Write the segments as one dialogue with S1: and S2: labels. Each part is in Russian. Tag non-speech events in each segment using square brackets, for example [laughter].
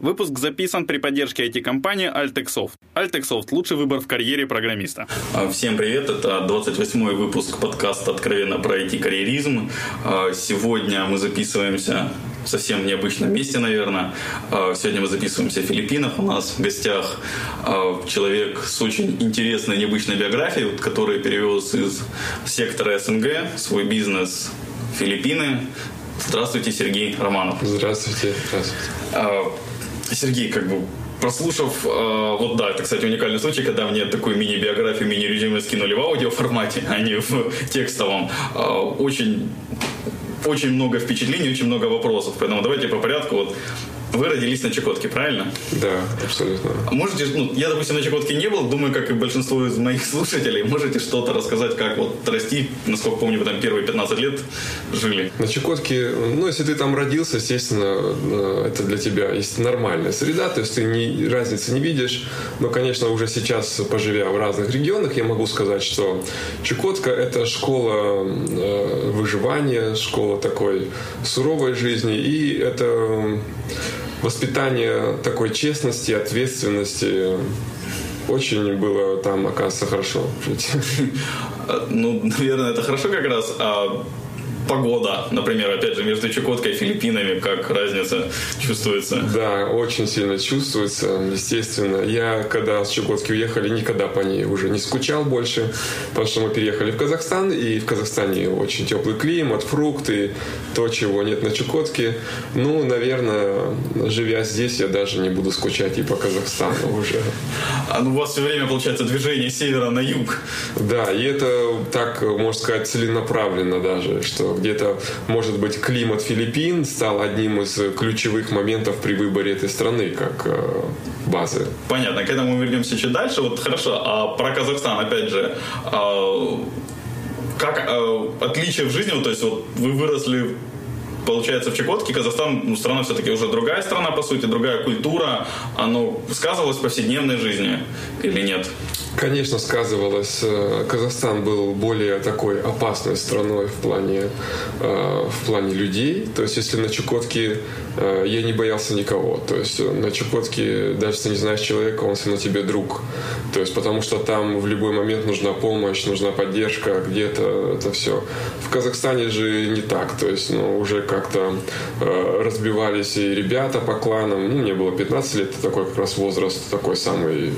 S1: Выпуск записан при поддержке IT-компании Altexoft. Altexoft – лучший выбор в карьере программиста.
S2: А, всем привет, это 28-й выпуск подкаста «Откровенно про IT-карьеризм». А, сегодня мы записываемся в совсем необычном месте, наверное. А, сегодня мы записываемся в Филиппинах. У нас в гостях человек с очень интересной, необычной биографией, который перевез из сектора СНГ свой бизнес в Филиппины. Здравствуйте, Сергей Романов.
S3: Здравствуйте. Здравствуйте.
S2: Сергей, как бы прослушав, э, вот да, это, кстати, уникальный случай, когда мне такую мини-биографию, мини-резюме скинули в аудиоформате, а не в текстовом. Э, очень очень много впечатлений, очень много вопросов. Поэтому давайте по порядку. Вот вы родились на Чукотке, правильно?
S3: Да, абсолютно.
S2: Можете, ну, я, допустим, на Чукотке не был, думаю, как и большинство из моих [laughs] слушателей, можете что-то рассказать, как вот расти, насколько помню, вы там первые 15 лет жили?
S3: На Чукотке, ну, если ты там родился, естественно, э, это для тебя есть нормальная среда, то есть ты не, разницы не видишь, но, конечно, уже сейчас, поживя в разных регионах, я могу сказать, что Чукотка – это школа э, выживания, школа такой суровой жизни, и это воспитание такой честности, ответственности очень было там, оказывается, хорошо. [laughs]
S2: Ну, наверное, это хорошо как раз. А погода, например, опять же, между Чукоткой и Филиппинами, как разница чувствуется?
S3: Да, очень сильно чувствуется, естественно. Я, когда с Чукотки уехали, никогда по ней уже не скучал больше, потому что мы переехали в Казахстан, и в Казахстане очень теплый климат, фрукты, то, чего нет на Чукотке. Ну, наверное, живя здесь, я даже не буду скучать и по Казахстану уже.
S2: А ну, у вас все время, получается, движение с севера на юг.
S3: Да, и это так, можно сказать, целенаправленно даже, что где-то, может быть, климат Филиппин стал одним из ключевых моментов при выборе этой страны как э, базы.
S2: Понятно, к этому мы вернемся чуть дальше. Вот хорошо, а про Казахстан, опять же, а, как а, отличие в жизни, то есть вот вы выросли получается, в Чукотке Казахстан, ну, страна все-таки уже другая страна, по сути, другая культура. Оно сказывалось в повседневной жизни или нет?
S3: Конечно, сказывалось. Э, Казахстан был более такой опасной страной в плане, э, в плане людей. То есть, если на Чукотке э, я не боялся никого. То есть, на Чукотке, даже если не знаешь человека, он все равно тебе друг. То есть, потому что там в любой момент нужна помощь, нужна поддержка, где-то это все. В Казахстане же не так. То есть, ну, уже как-то разбивались и ребята по кланам. Ну, мне было 15 лет, это такой как раз возраст такой самый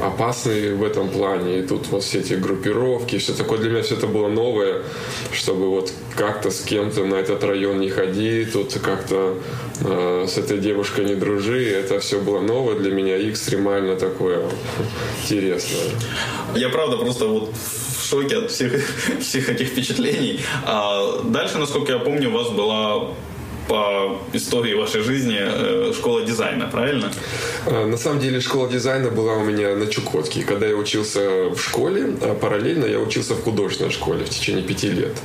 S3: опасный в этом плане. И тут вот все эти группировки, все такое. Для меня все это было новое, чтобы вот как-то с кем-то на этот район не ходи, тут как-то э, с этой девушкой не дружи. Это все было новое для меня и экстремально такое интересное.
S2: Я правда просто вот шоке от всех, [laughs] всех этих впечатлений. А дальше, насколько я помню, у вас была по истории вашей жизни э, школа дизайна, правильно?
S3: Э, на самом деле школа дизайна была у меня на Чукотке. Когда я учился в школе, а параллельно я учился в художественной школе в течение пяти лет.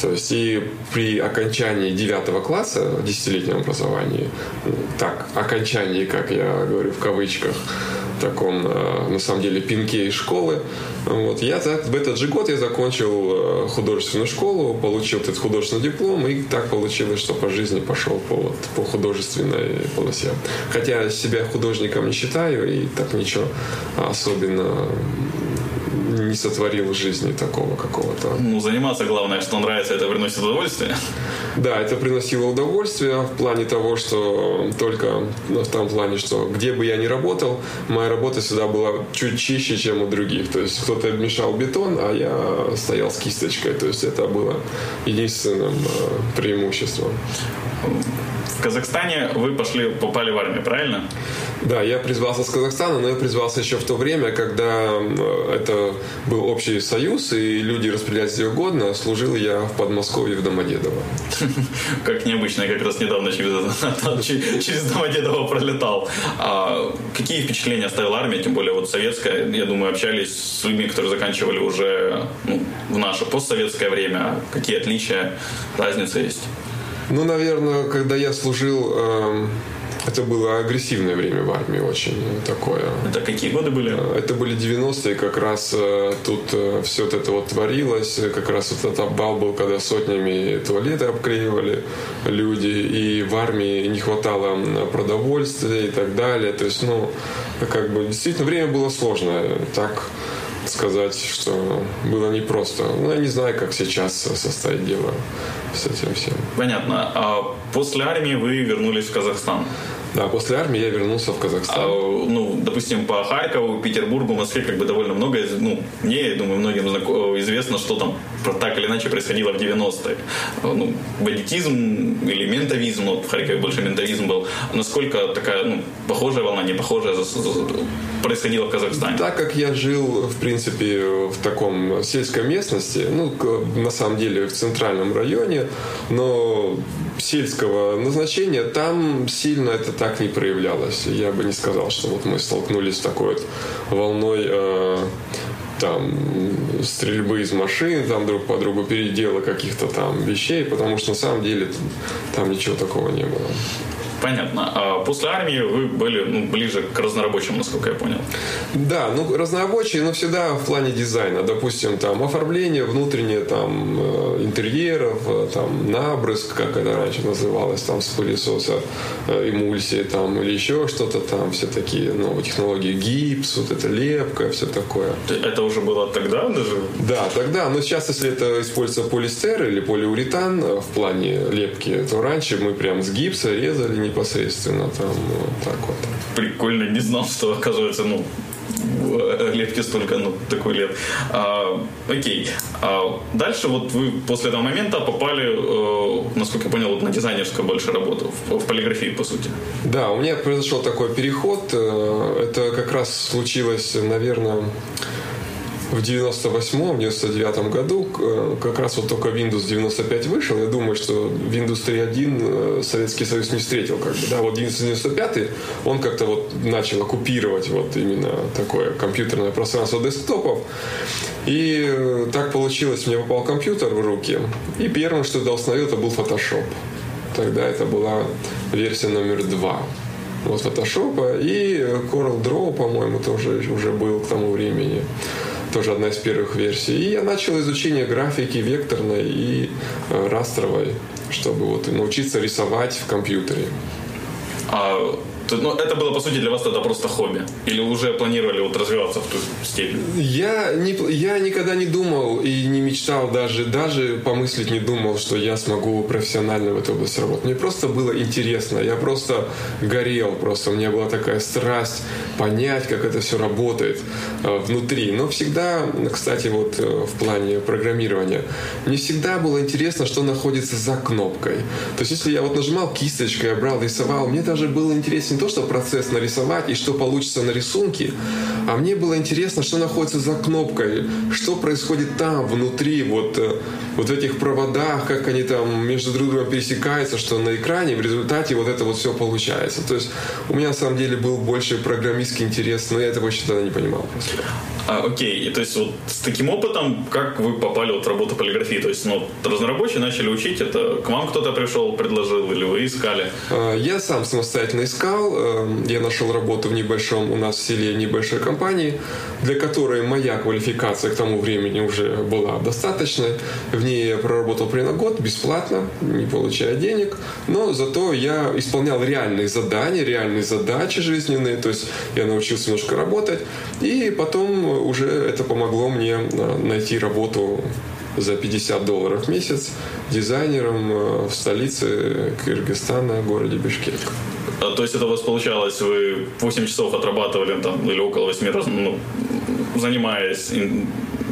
S3: То есть и при окончании девятого класса, десятилетнем образовании, так, окончании, как я говорю в кавычках, таком, э, на самом деле, пинке из школы. Вот. Я в этот же год я закончил э, художественную школу, получил этот художественный диплом, и так получилось, что по жизни пошел по, вот, по художественной полосе. Хотя себя художником не считаю, и так ничего особенно не сотворил в жизни такого какого-то.
S2: Ну, заниматься главное, что нравится, это приносит удовольствие.
S3: Да, это приносило удовольствие в плане того, что только ну, в том плане, что где бы я ни работал, моя работа всегда была чуть чище, чем у других. То есть кто-то мешал бетон, а я стоял с кисточкой. То есть это было единственным э, преимуществом.
S2: В Казахстане вы пошли, попали в армию, правильно?
S3: Да, я призвался с Казахстана, но я призвался еще в то время, когда это был общий союз, и люди распределялись где угодно. Служил я в Подмосковье в Домодедово. [laughs]
S2: Как необычно, я как раз недавно через, [laughs] через Домодедово пролетал. А какие впечатления оставила армия, тем более вот советская? Я думаю, общались с людьми, которые заканчивали уже ну, в наше постсоветское время. Какие отличия, разница есть?
S3: Ну, наверное, когда я служил... Э Это было агрессивное время в армии очень такое.
S2: Это какие годы были?
S3: Это были 90-е, как раз тут все вот это вот творилось, как раз вот этот обвал был, когда сотнями туалеты обклеивали люди, и в армии не хватало продовольствия и так далее. То есть, ну, как бы действительно время было сложное. Так сказать, что было непросто. Ну, я не знаю, как сейчас состоит дело с этим всем.
S2: Понятно. А после армии вы вернулись в Казахстан?
S3: Да, после армии я вернулся в Казахстан. А,
S2: ну, допустим, по Харькову, Петербургу, Москве как бы довольно много, ну, мне, я думаю, многим известно, что там так или иначе происходило в 90-е. Ну, бандитизм или ментовизм, ну, в Харькове больше ментовизм был. Насколько такая, ну, похожая волна, не похожая происходило в Казахстане?
S3: Так как я жил, в принципе, в таком сельской местности, ну, на самом деле в центральном районе, но сельского назначения, там сильно это так не проявлялось. Я бы не сказал, что вот мы столкнулись с такой вот волной э, там стрельбы из машин, там друг по другу передела каких-то там вещей, потому что на самом деле там ничего такого не было.
S2: Понятно. А после армии вы были ну, ближе к разнорабочим, насколько я понял.
S3: Да, ну разнорабочие, но всегда в плане дизайна. Допустим, там оформление внутреннее там э, интерьеров, э, там набрызг, как это раньше называлось, там с пылесоса э, эмульсии там или еще что-то там, все такие новые технологии, гипс, вот это лепка, все такое.
S2: Это уже было тогда даже?
S3: Да, тогда. Но сейчас, если это используется полистер или полиуретан в плане лепки, то раньше мы прям с гипса резали, непосредственно там вот так вот.
S2: Прикольно, не знал, что оказывается, ну, лепки столько, ну, такой лет. А, окей. А дальше вот вы после этого момента попали, э, насколько я понял, вот на дизайнерскую больше работу, в, в полиграфии, по сути.
S3: Да, у меня произошел такой переход. Э, это как раз случилось, наверное, в 98-м, 99 году э, как раз вот только Windows 95 вышел. Я думаю, что Windows 3.1 э, Советский Союз не встретил. Как бы, да? Вот Windows 95 он как-то вот начал оккупировать вот именно такое компьютерное пространство десктопов. И э, так получилось, мне попал компьютер в руки. И первым, что я установил, это был Photoshop. Тогда это была версия номер два вот Photoshop и Coral Draw, по-моему, тоже уже был к тому времени тоже одна из первых версий. И я начал изучение графики векторной и э, растровой, чтобы вот научиться рисовать в компьютере.
S2: А ну, это было, по сути, для вас тогда просто хобби? Или уже планировали вот развиваться в ту степень?
S3: Я, не, я никогда не думал и не мечтал даже, даже помыслить не думал, что я смогу профессионально в этой области работать. Мне просто было интересно. Я просто горел. Просто у меня была такая страсть понять, как это все работает э, внутри. Но всегда, кстати, вот э, в плане программирования, мне всегда было интересно, что находится за кнопкой. То есть, если я вот нажимал кисточкой, я брал, рисовал, мне даже было интересен то, что процесс нарисовать и что получится на рисунке, а мне было интересно, что находится за кнопкой, что происходит там, внутри, вот, э, вот в этих проводах, как они там между друг другом пересекаются, что на экране в результате вот это вот все получается. То есть у меня на самом деле был больше программистский интерес, но я этого еще тогда не понимал. Просто.
S2: А, окей, и то есть вот с таким опытом, как вы попали вот в работу полиграфии? То есть, ну, разнорабочие начали учить, это к вам кто-то пришел, предложил, или вы искали?
S3: А, я сам самостоятельно искал, эм, я нашел работу в небольшом, у нас в селе небольшой компании, для которой моя квалификация к тому времени уже была достаточной. В ней я проработал примерно год бесплатно, не получая денег, но зато я исполнял реальные задания, реальные задачи жизненные, то есть я научился немножко работать, и потом уже это помогло мне э, найти работу за 50 долларов в месяц дизайнером э, в столице Кыргызстана, городе Бишкек.
S2: А, то есть это у вас получалось, вы 8 часов отрабатывали там, или около 8 раз, ну, занимаясь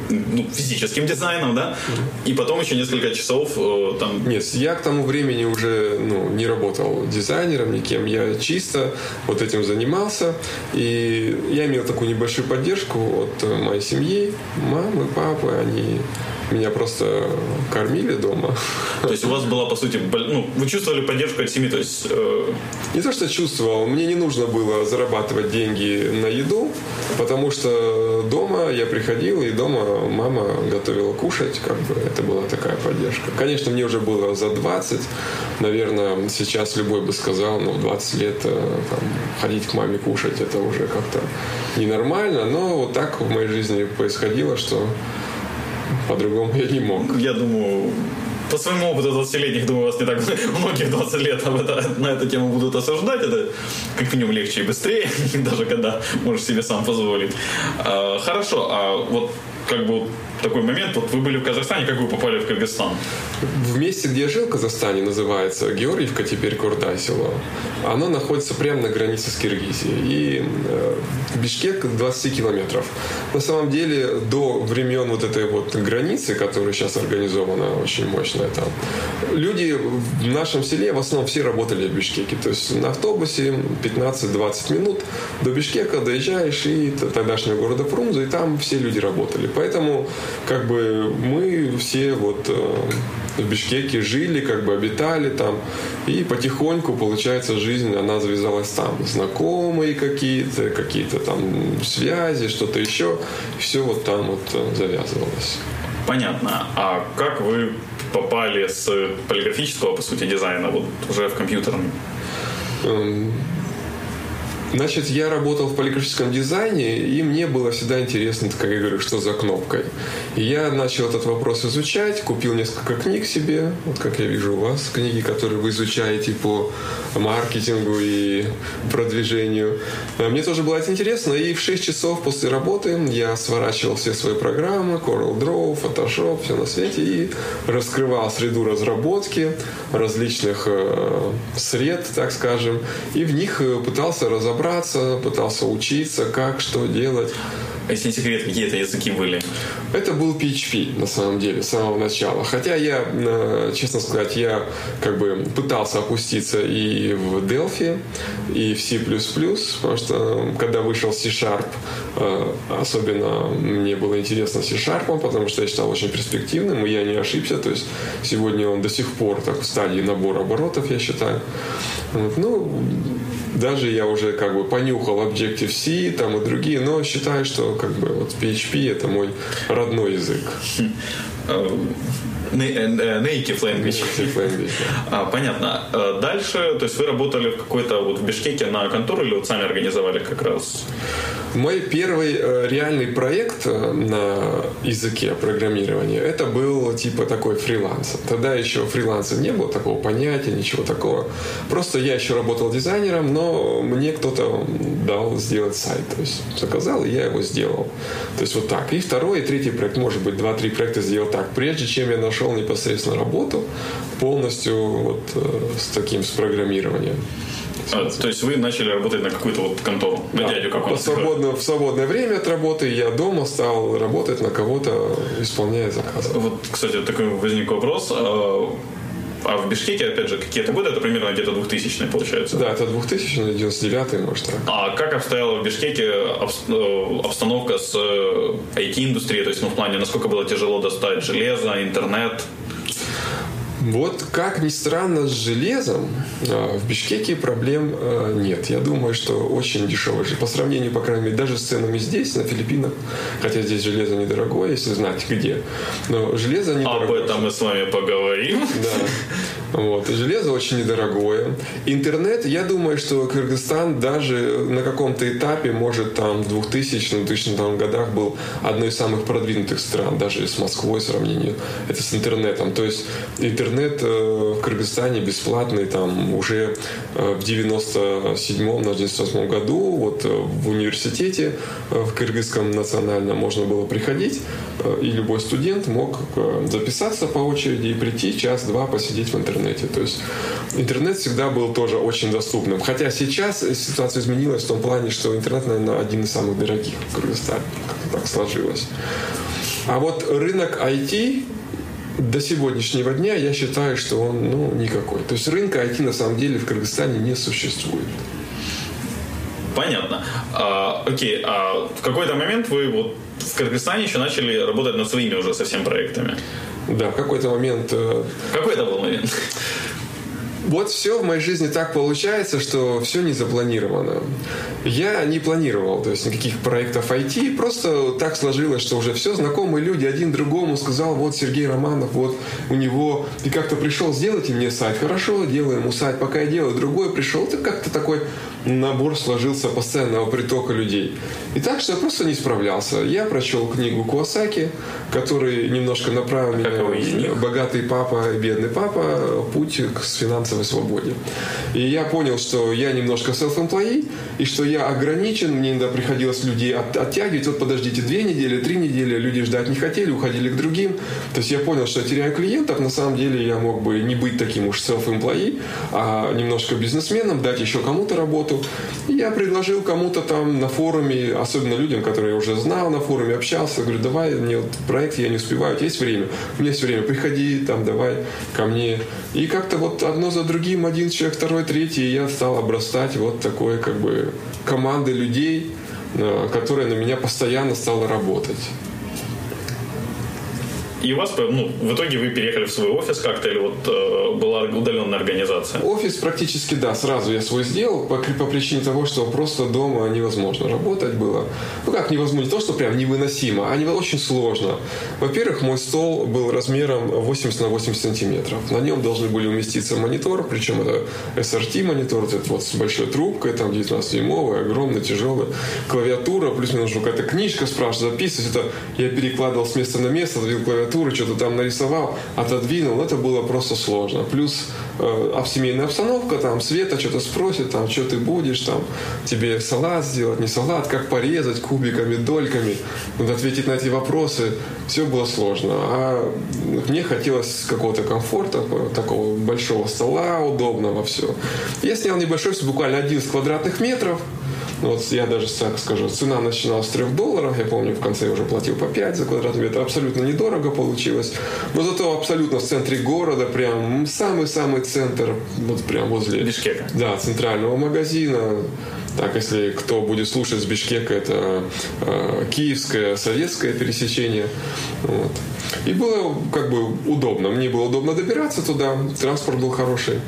S2: ну, физическим дизайном, да, и потом еще несколько часов э, там...
S3: Нет, я к тому времени уже ну, не работал дизайнером никем, я чисто вот этим занимался, и я имел такую небольшую поддержку от моей семьи, мамы, папы, они Меня просто кормили дома.
S2: То есть у вас была, по сути, ну, вы чувствовали поддержку от семьи, то есть... Э...
S3: Не то, что чувствовал, мне не нужно было зарабатывать деньги на еду, потому что дома я приходил, и дома мама готовила кушать, как бы это была такая поддержка. Конечно, мне уже было за 20, наверное, сейчас любой бы сказал, ну, 20 лет э, там, ходить к маме кушать, это уже как-то ненормально, но вот так в моей жизни происходило, что по-другому я не мог.
S2: Я думаю, по своему опыту 20-летних, думаю, вас не так [laughs] многих 20 лет об это, на эту тему будут осуждать. Это как минимум легче и быстрее, [laughs] даже когда можешь себе сам позволить. А, хорошо, а вот как бы такой момент. Вот вы были в Казахстане, как вы попали в Кыргызстан?
S3: В месте, где я жил в Казахстане, называется Георгиевка, теперь Курдай село. Оно находится прямо на границе с Киргизией. И э, Бишкек 20 километров. На самом деле, до времен вот этой вот границы, которая сейчас организована очень мощная там, люди в нашем селе в основном все работали в Бишкеке. То есть на автобусе 15-20 минут до Бишкека доезжаешь и тогдашнего города Фрунзе, и там все люди работали. Поэтому как бы мы все вот э, в Бишкеке жили, как бы обитали там. И потихоньку, получается, жизнь, она завязалась там. Знакомые какие-то, какие-то там связи, что-то еще. Все вот там вот э, завязывалось.
S2: Понятно. А как вы попали с полиграфического, по сути, дизайна вот уже в компьютерный?
S3: Значит, я работал в полиграфическом дизайне, и мне было всегда интересно, как я говорю, что за кнопкой. И я начал этот вопрос изучать, купил несколько книг себе, вот как я вижу у вас, книги, которые вы изучаете по маркетингу и продвижению. А мне тоже было это интересно, и в 6 часов после работы я сворачивал все свои программы, Coral Draw, Photoshop, все на свете, и раскрывал среду разработки различных э, сред, так скажем, и в них э, пытался разобраться разобраться, пытался учиться, как, что делать.
S2: Если не секрет, какие это языки были?
S3: Это был PHP, на самом деле, с самого начала. Хотя я, э, честно сказать, я как бы пытался опуститься и в Delphi, и в C++, потому что когда вышел C-Sharp, э, особенно мне было интересно C-Sharp, потому что я считал очень перспективным, и я не ошибся. То есть сегодня он до сих пор так в стадии набора оборотов, я считаю. Ну, даже я уже как бы понюхал Objective-C там и другие, но считаю, что как бы вот PHP это мой родной язык.
S2: Native language.
S3: Native language
S2: а, понятно. А дальше, то есть вы работали в какой-то вот в Бишкеке на контору или вот сами организовали как раз?
S3: Мой первый э, реальный проект э, на языке программирования, это был типа такой фриланс. Тогда еще фриланса не было, такого понятия, ничего такого. Просто я еще работал дизайнером, но мне кто-то дал сделать сайт. То есть заказал, и я его сделал. То есть вот так. И второй, и третий проект, может быть, два-три проекта сделал так. Прежде чем я нашел непосредственно работу полностью вот э, с таким, с программированием.
S2: А, то есть вы начали работать на какую-то вот контору, на да. дядю какого-то?
S3: Свободно, в свободное время от работы я дома стал работать на кого-то, исполняя заказы.
S2: Вот, кстати, такой возник вопрос. А, а в Бишкеке, опять же, какие это годы? Это примерно где-то 2000 получается?
S3: Да, это 2000 99 может. Так.
S2: А как обстояла в Бишкеке э, обстановка с IT-индустрией? Э, То есть, ну, в плане, насколько было тяжело достать железо, интернет?
S3: Вот как ни странно, с железом а, в Бишкеке проблем а, нет. Я думаю, что очень дешевое. По сравнению, по крайней мере, даже с ценами здесь, на Филиппинах, хотя здесь железо недорогое, если знать где. Но железо недорогое.
S2: Об этом мы с вами поговорим.
S3: Да. Вот. Железо очень недорогое. Интернет, я думаю, что Кыргызстан даже на каком-то этапе, может, там в 2000-2000 годах был одной из самых продвинутых стран, даже с Москвой сравнении. Это с интернетом. То есть интернет интернет э, в Кыргызстане бесплатный там уже э, в 97-м, на 98 году вот э, в университете в Кыргызском национальном можно было приходить, и любой студент мог записаться по очереди и прийти час-два посидеть в интернете. То есть интернет всегда был тоже очень доступным. Хотя сейчас ситуация изменилась в том плане, что интернет, наверное, один из самых дорогих в Кыргызстане. Как-то так сложилось. А вот рынок IT до сегодняшнего дня я считаю, что он ну, никакой. То есть рынка IT на самом деле в Кыргызстане не существует.
S2: Понятно. А, окей, а в какой-то момент вы вот в Кыргызстане еще начали работать над своими уже совсем проектами.
S3: Да, в какой-то момент... Э,
S2: какой это был момент?
S3: Вот все в моей жизни так получается, что все не запланировано. Я не планировал, то есть никаких проектов IT, просто так сложилось, что уже все знакомые люди один другому сказал, вот Сергей Романов, вот у него, и как-то пришел, сделайте мне сайт, хорошо, делаем ему сайт, пока я делаю, другой пришел, это как-то такой набор сложился постоянного притока людей. И так что я просто не справлялся. Я прочел книгу Куасаки, который немножко направил а меня «Богатый папа и бедный папа. Путь к финансовой свободе». И я понял, что я немножко self-employee, и что я ограничен, мне иногда приходилось людей от, оттягивать. Вот подождите, две недели, три недели, люди ждать не хотели, уходили к другим. То есть я понял, что я теряю клиентов. На самом деле я мог бы не быть таким уж self-employee, а немножко бизнесменом, дать еще кому-то работу. И я предложил кому-то там на форуме, особенно людям, которые я уже знал на форуме, общался, говорю, давай, мне вот проект, я не успеваю, есть время? У меня есть время, приходи, там, давай ко мне. И как-то вот одно за другим, один человек, второй, третий, и я стал обрастать вот такой как бы командой людей, э, которая на меня постоянно стала работать.
S2: И у вас, ну, в итоге вы переехали в свой офис как-то, или вот э, была удаленная организация?
S3: Офис практически, да, сразу я свой сделал, по, по причине того, что просто дома невозможно работать было. Ну как невозможно, не то, что прям невыносимо, а не, очень сложно. Во-первых, мой стол был размером 80 на 80 сантиметров. На нем должны были уместиться монитор, причем это SRT монитор, этот вот с большой трубкой, там 19-дюймовый, огромный, тяжелый, клавиатура, плюс мне нужна какая-то книжка, спрашивать, записывать. Это я перекладывал с места на место, давил клавиатуру, клавиатуры, что-то там нарисовал, отодвинул, это было просто сложно. Плюс э, семейная обстановка, там Света что-то спросит, там, что ты будешь, там, тебе салат сделать, не салат, как порезать кубиками, дольками, надо ответить на эти вопросы. Все было сложно. А мне хотелось какого-то комфорта, такого большого стола, удобного, все. Я снял небольшой, буквально 11 квадратных метров, вот я даже так скажу, цена начиналась с 3 долларов, я помню, в конце я уже платил по 5 за квадратный метр, абсолютно недорого получилось, но зато абсолютно в центре города, прям самый-самый центр, вот прям возле...
S2: Бишкека.
S3: Да, центрального магазина, так, если кто будет слушать с Бишкека, это э, киевское, советское пересечение. Вот. И было как бы удобно. Мне было удобно добираться туда, транспорт был хороший.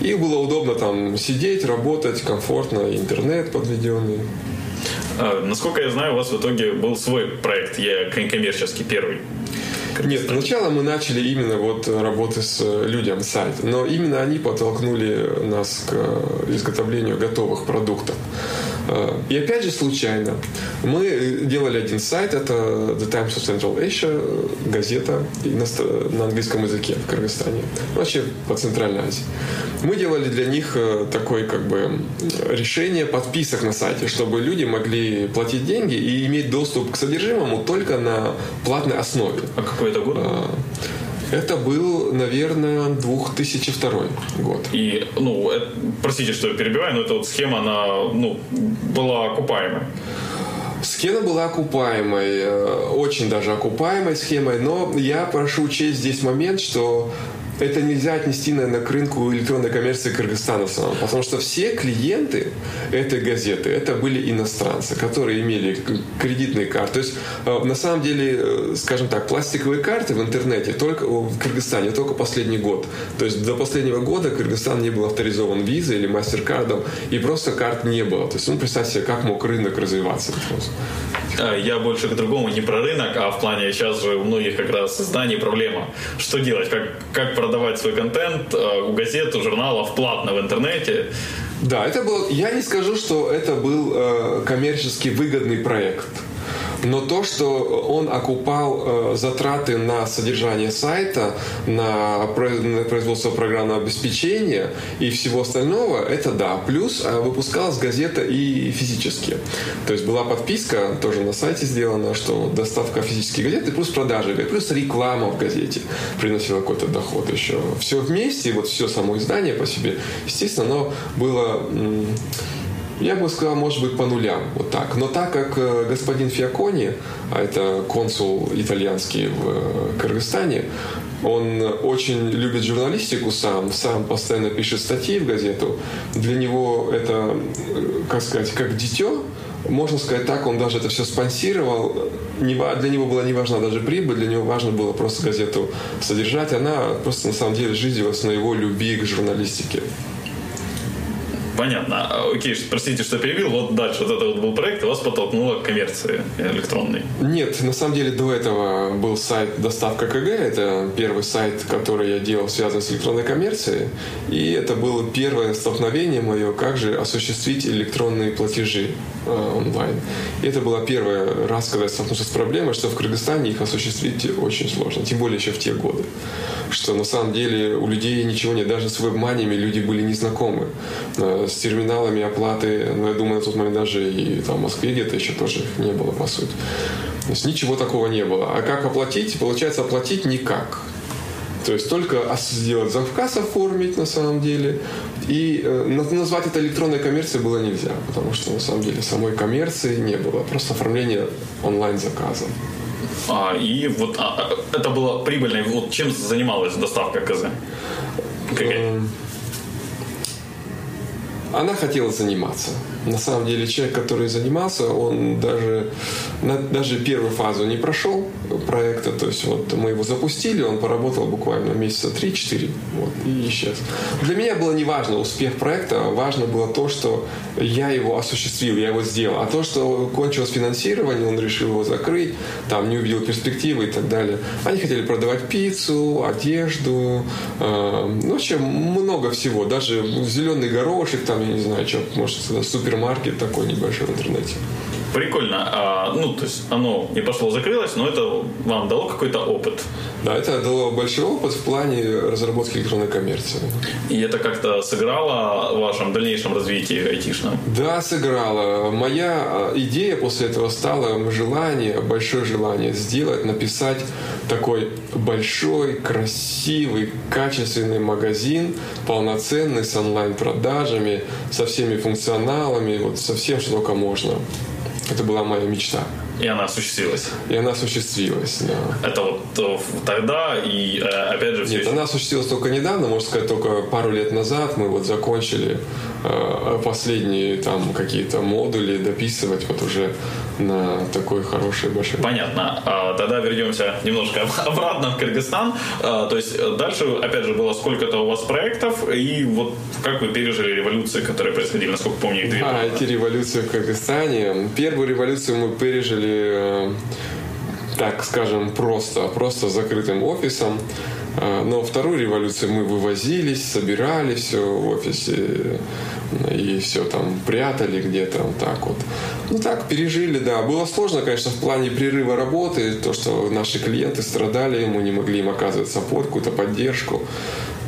S3: И было удобно там сидеть, работать, комфортно, интернет подведенный.
S2: А, насколько я знаю, у вас в итоге был свой проект, я коммерческий первый.
S3: Нет, сначала мы начали именно вот работы с э, людям сайт, но именно они подтолкнули нас к э, изготовлению готовых продуктов. Э, и опять же случайно. Мы делали один сайт, это The Times of Central Asia, газета на английском языке в Кыргызстане, вообще по Центральной Азии. Мы делали для них такое как бы решение подписок на сайте, чтобы люди могли платить деньги и иметь доступ к содержимому только на платной основе.
S2: А какой это год?
S3: Это был, наверное, 2002 год.
S2: И, ну, это, простите, что я перебиваю, но эта вот схема, она, ну, была окупаемой.
S3: Схема была окупаемой, э, очень даже окупаемой схемой, но я прошу учесть здесь момент, что это нельзя отнести, наверное, к рынку электронной коммерции Кыргызстана самого, потому что все клиенты этой газеты это были иностранцы, которые имели кредитные карты. То есть, э, на самом деле, э, скажем так, пластиковые карты в интернете только в Кыргызстане только последний год. То есть до последнего года Кыргызстан не был авторизован визой или мастер-кардом, и просто карт не было. То есть, ну, представьте себе, как мог рынок развиваться.
S2: А, я больше к другому, не про рынок, а в плане сейчас же у многих как раз изданий проблема. Что делать? Как, как продавать свой контент а, у газет, у журналов платно в интернете?
S3: Да, это был, я не скажу, что это был э, коммерчески выгодный проект но то, что он окупал э, затраты на содержание сайта, на производство программного обеспечения и всего остального, это да. Плюс э, выпускалась газета и физически. То есть была подписка, тоже на сайте сделана, что доставка физических газет и плюс продажи, плюс реклама в газете приносила какой-то доход еще. Все вместе, вот все само издание по себе, естественно, оно было я бы сказал, может быть, по нулям, вот так. Но так как э, господин Фиакони, а это консул итальянский в э, Кыргызстане, он очень любит журналистику сам, сам постоянно пишет статьи в газету. Для него это, э, как сказать, как дитё, можно сказать так, он даже это все спонсировал. Для него была не важна даже прибыль, для него важно было просто газету содержать. Она просто на самом деле жизнилась на его любви к журналистике.
S2: Понятно. А, окей, простите, что перебил. Вот дальше вот это вот был проект, и вас подтолкнуло к коммерции электронной.
S3: Нет, на самом деле до этого был сайт «Доставка КГ». Это первый сайт, который я делал, связан с электронной коммерцией. И это было первое столкновение мое, как же осуществить электронные платежи э, онлайн. И это было первый раз, когда я столкнулся с проблемой, что в Кыргызстане их осуществить очень сложно. Тем более еще в те годы что на самом деле у людей ничего нет. Даже с веб-маниями люди были незнакомы. С терминалами оплаты, ну, я думаю, на тот момент даже и там, в Москве где-то еще тоже не было, по сути. То есть ничего такого не было. А как оплатить? Получается, оплатить никак. То есть только сделать заказ оформить на самом деле. И э, назвать это электронной коммерцией было нельзя, потому что на самом деле самой коммерции не было. Просто оформление онлайн-заказа.
S2: А, и вот а, а это было прибыльно. Вот чем занималась доставка КЗ?
S3: Какая? Она хотела заниматься на самом деле человек, который занимался, он даже, даже первую фазу не прошел проекта. То есть вот мы его запустили, он поработал буквально месяца 3-4 вот, и исчез. Для меня было не важно успех проекта, важно было то, что я его осуществил, я его сделал. А то, что кончилось финансирование, он решил его закрыть, там не увидел перспективы и так далее. Они хотели продавать пиццу, одежду, э, ну, вообще много всего. Даже зеленый горошек, там, я не знаю, что, может, супер супермаркет такой небольшой в интернете.
S2: Прикольно. А, ну, то есть оно не пошло, закрылось, но это вам дало какой-то опыт.
S3: Да, это дало большой опыт в плане разработки электронной коммерции.
S2: И это как-то сыграло в вашем дальнейшем развитии айтишном?
S3: Да, сыграло. Моя а, идея после этого стала желание, большое желание сделать, написать такой большой, красивый, качественный магазин, полноценный, с онлайн-продажами, со всеми функционалами, вот со всем, что только можно. Это была моя мечта.
S2: И она осуществилась.
S3: И она осуществилась, да.
S2: Это вот э, тогда и э, опять же...
S3: Нет, еще... она осуществилась только недавно, можно сказать, только пару лет назад мы вот закончили э, последние там какие-то модули дописывать вот уже на такой хороший большой.
S2: Понятно. А, тогда вернемся немножко [laughs] обратно в Кыргызстан. А, то есть дальше, опять же, было сколько-то у вас проектов, и вот как вы пережили революции, которые происходили, насколько помню, их две.
S3: А, эти революции в Кыргызстане. Первую революцию мы пережили э, так скажем, просто, просто закрытым офисом. А, но вторую революцию мы вывозились, собирали все в офисе и все там прятали где-то вот так вот. Ну так, пережили, да. Было сложно, конечно, в плане прерыва работы, то, что наши клиенты страдали, мы не могли им оказывать саппорт, какую-то поддержку.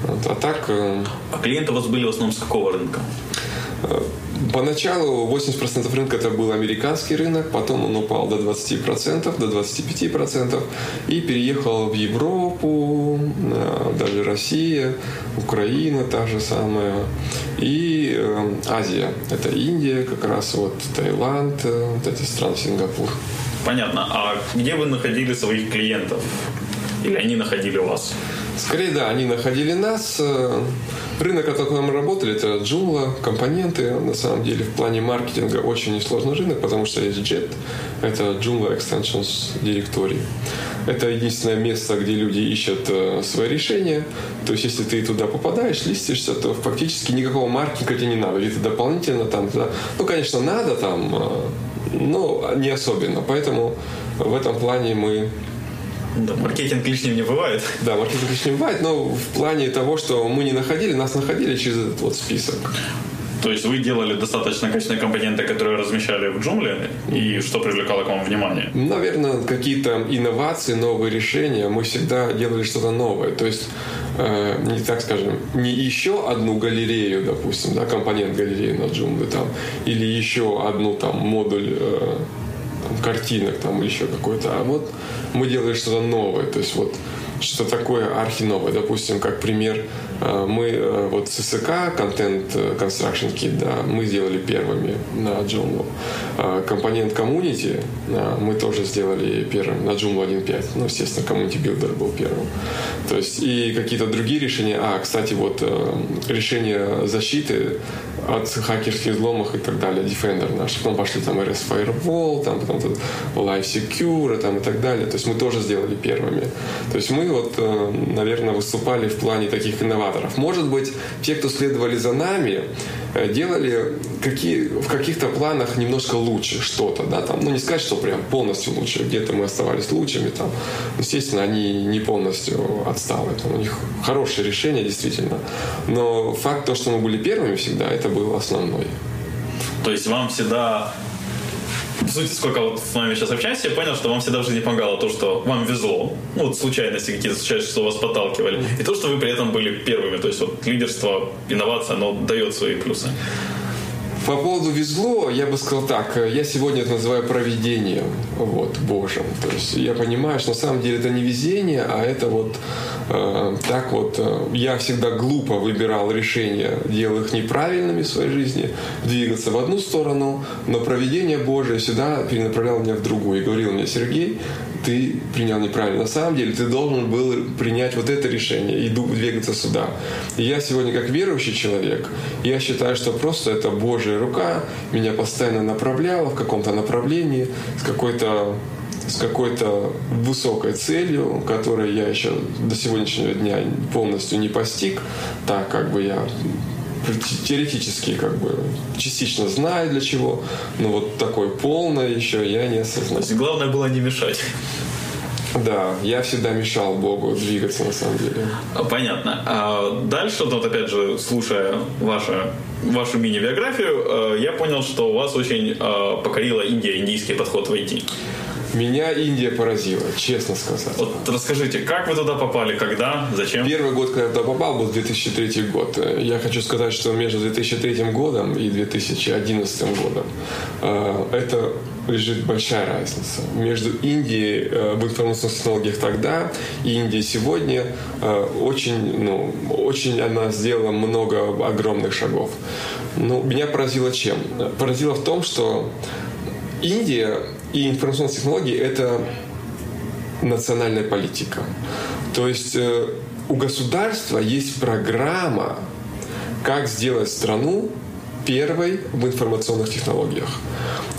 S3: Вот. А так... Э,
S2: а клиенты у вас были в основном с какого рынка?
S3: Поначалу 80% рынка это был американский рынок, потом он упал до 20%, до 25% и переехал в Европу, даже Россия, Украина та же самая и э, Азия. Это Индия, как раз вот Таиланд, э, вот эти страны, Сингапур.
S2: Понятно. А где вы находили своих клиентов? Или они находили вас?
S3: Скорее, да, они находили нас. Э, рынок, на котором мы работали, это Joomla, компоненты. На самом деле, в плане маркетинга очень несложный рынок, потому что есть JET, это Joomla Extensions Directory. Это единственное место, где люди ищут э, свои решения. То есть, если ты туда попадаешь, листишься, то фактически никакого маркетинга тебе не надо. Где-то дополнительно там, туда. ну, конечно, надо там, э, но не особенно. Поэтому в этом плане мы
S2: да, маркетинг лишним не бывает.
S3: Да, маркетинг лишним не бывает, но в плане того, что мы не находили, нас находили через этот вот список.
S2: То есть вы делали достаточно качественные компоненты, которые размещали в джунгле, и что привлекало к вам внимание?
S3: Наверное, какие-то инновации, новые решения. Мы всегда делали что-то новое. То есть, э, не так скажем, не еще одну галерею, допустим, да, компонент галереи на джунгле там, или еще одну там модуль э, картинок там или еще какой-то. А вот мы делали что-то новое. То есть вот что такое архиновое. Допустим, как пример, э, мы э, вот ССК, Content Construction Kit, да, мы сделали первыми на Joomla. Компонент Community мы тоже сделали первым на Joomla 1.5. Ну, естественно, Community Builder был первым. То есть и какие-то другие решения. А, кстати, вот э, решение защиты от хакерских взломов и так далее, Defender наш. Потом пошли там RS Firewall, там потом тут Live Secure там, и так далее. То есть мы тоже сделали первыми. То есть мы вот, э, наверное, выступали в плане таких инноваторов. Может быть, те, кто следовали за нами, делали какие, в каких-то планах немножко лучше что-то, да, там, ну не сказать, что прям полностью лучше, где-то мы оставались лучшими, там, естественно, они не полностью отстали, там, у них хорошее решение, действительно, но факт то, что мы были первыми всегда, это был основной.
S2: То есть вам всегда сути, сколько вот с вами сейчас общаюсь, я понял, что вам всегда в жизни помогало то, что вам везло, ну, вот случайности какие-то случаются, что вас подталкивали, и то, что вы при этом были первыми, то есть вот лидерство, инновация, оно дает свои плюсы.
S3: По поводу везло, я бы сказал так, я сегодня это называю проведением, вот, Божьим. То есть я понимаю, что на самом деле это не везение, а это вот э, так вот, э, я всегда глупо выбирал решения, делал их неправильными в своей жизни, двигаться в одну сторону, но проведение Божие всегда перенаправляло меня в другую. И говорил мне, Сергей, ты принял неправильно. На самом деле ты должен был принять вот это решение и двигаться сюда. И я сегодня как верующий человек, я считаю, что просто это Божья рука меня постоянно направляла в каком-то направлении, с какой-то с какой-то высокой целью, которую я еще до сегодняшнего дня полностью не постиг, так как бы я теоретически как бы частично знаю для чего, но вот такой полное еще я не осознал. То
S2: есть главное было не мешать.
S3: Да, я всегда мешал Богу двигаться на самом деле.
S2: А, понятно. А дальше, вот опять же, слушая вашу, вашу мини-биографию, э, я понял, что у вас очень э, покорила Индия, индийский подход в IT.
S3: Меня Индия поразила, честно сказать.
S2: Вот расскажите, как вы туда попали, когда, зачем?
S3: Первый год, когда я туда попал, был 2003 год. Я хочу сказать, что между 2003 годом и 2011 годом э, это лежит большая разница между Индией э, в информационных технологиях тогда и Индией сегодня. Э, очень, ну, очень она сделала много огромных шагов. Но меня поразило чем? Поразило в том, что Индия и информационные технологии – это национальная политика. То есть э, у государства есть программа, как сделать страну первой в информационных технологиях.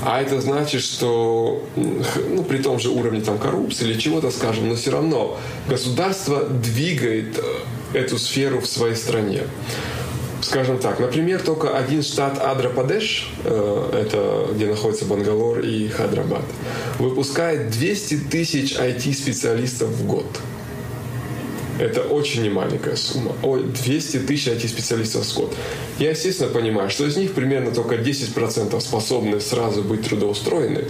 S3: А это значит, что ну, при том же уровне там, коррупции или чего-то, скажем, но все равно государство двигает э, эту сферу в своей стране. Скажем так, например, только один штат Адра-Падеш, э, это где находится Бангалор и Хадрабад, выпускает 200 тысяч IT-специалистов в год. Это очень немаленькая сумма. Ой, 200 тысяч IT-специалистов в год. Я, естественно, понимаю, что из них примерно только 10% способны сразу быть трудоустроены,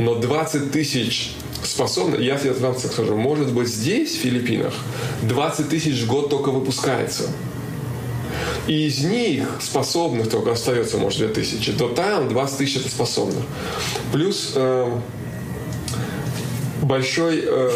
S3: но 20 тысяч способны, я вам скажу, может быть здесь, в Филиппинах, 20 тысяч в год только выпускается. И из них способных только остается, может, 2000, то там 20 тысяч это способных. Плюс э, большой э,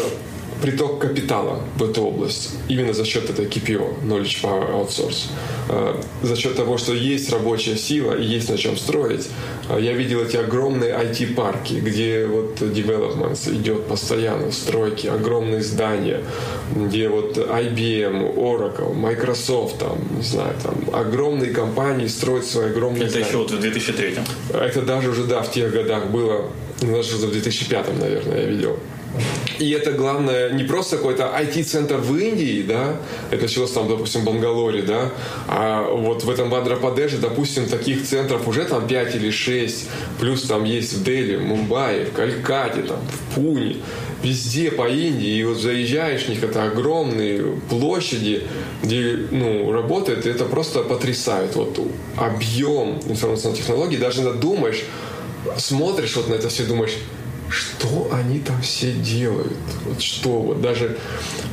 S3: приток капитала в эту область именно за счет этой KPO, Knowledge Power Outsource. Э, за счет того, что есть рабочая сила и есть на чем строить. Э, я видел эти огромные IT-парки, где вот development идет постоянно, стройки, огромные здания, где вот IBM, Oracle, Microsoft, там, не знаю, там огромные компании строят свои огромные
S2: Это
S3: здания.
S2: еще вот в 2003
S3: Это даже уже, да, в тех годах было, даже в 2005, наверное, я видел. И это главное не просто какой-то IT-центр в Индии, да, это началось там, допустим, в Бангалоре, да, а вот в этом Бандра-Падеже, допустим, таких центров уже там 5 или 6, плюс там есть в Дели, в Мумбаи, в Калькате, там, в Пуне, везде по Индии, и вот заезжаешь, у них это огромные площади, где, ну, работает, и это просто потрясает, вот объем информационных технологий, даже надумаешь, смотришь вот на это все, думаешь, что они там все делают? Вот что вот даже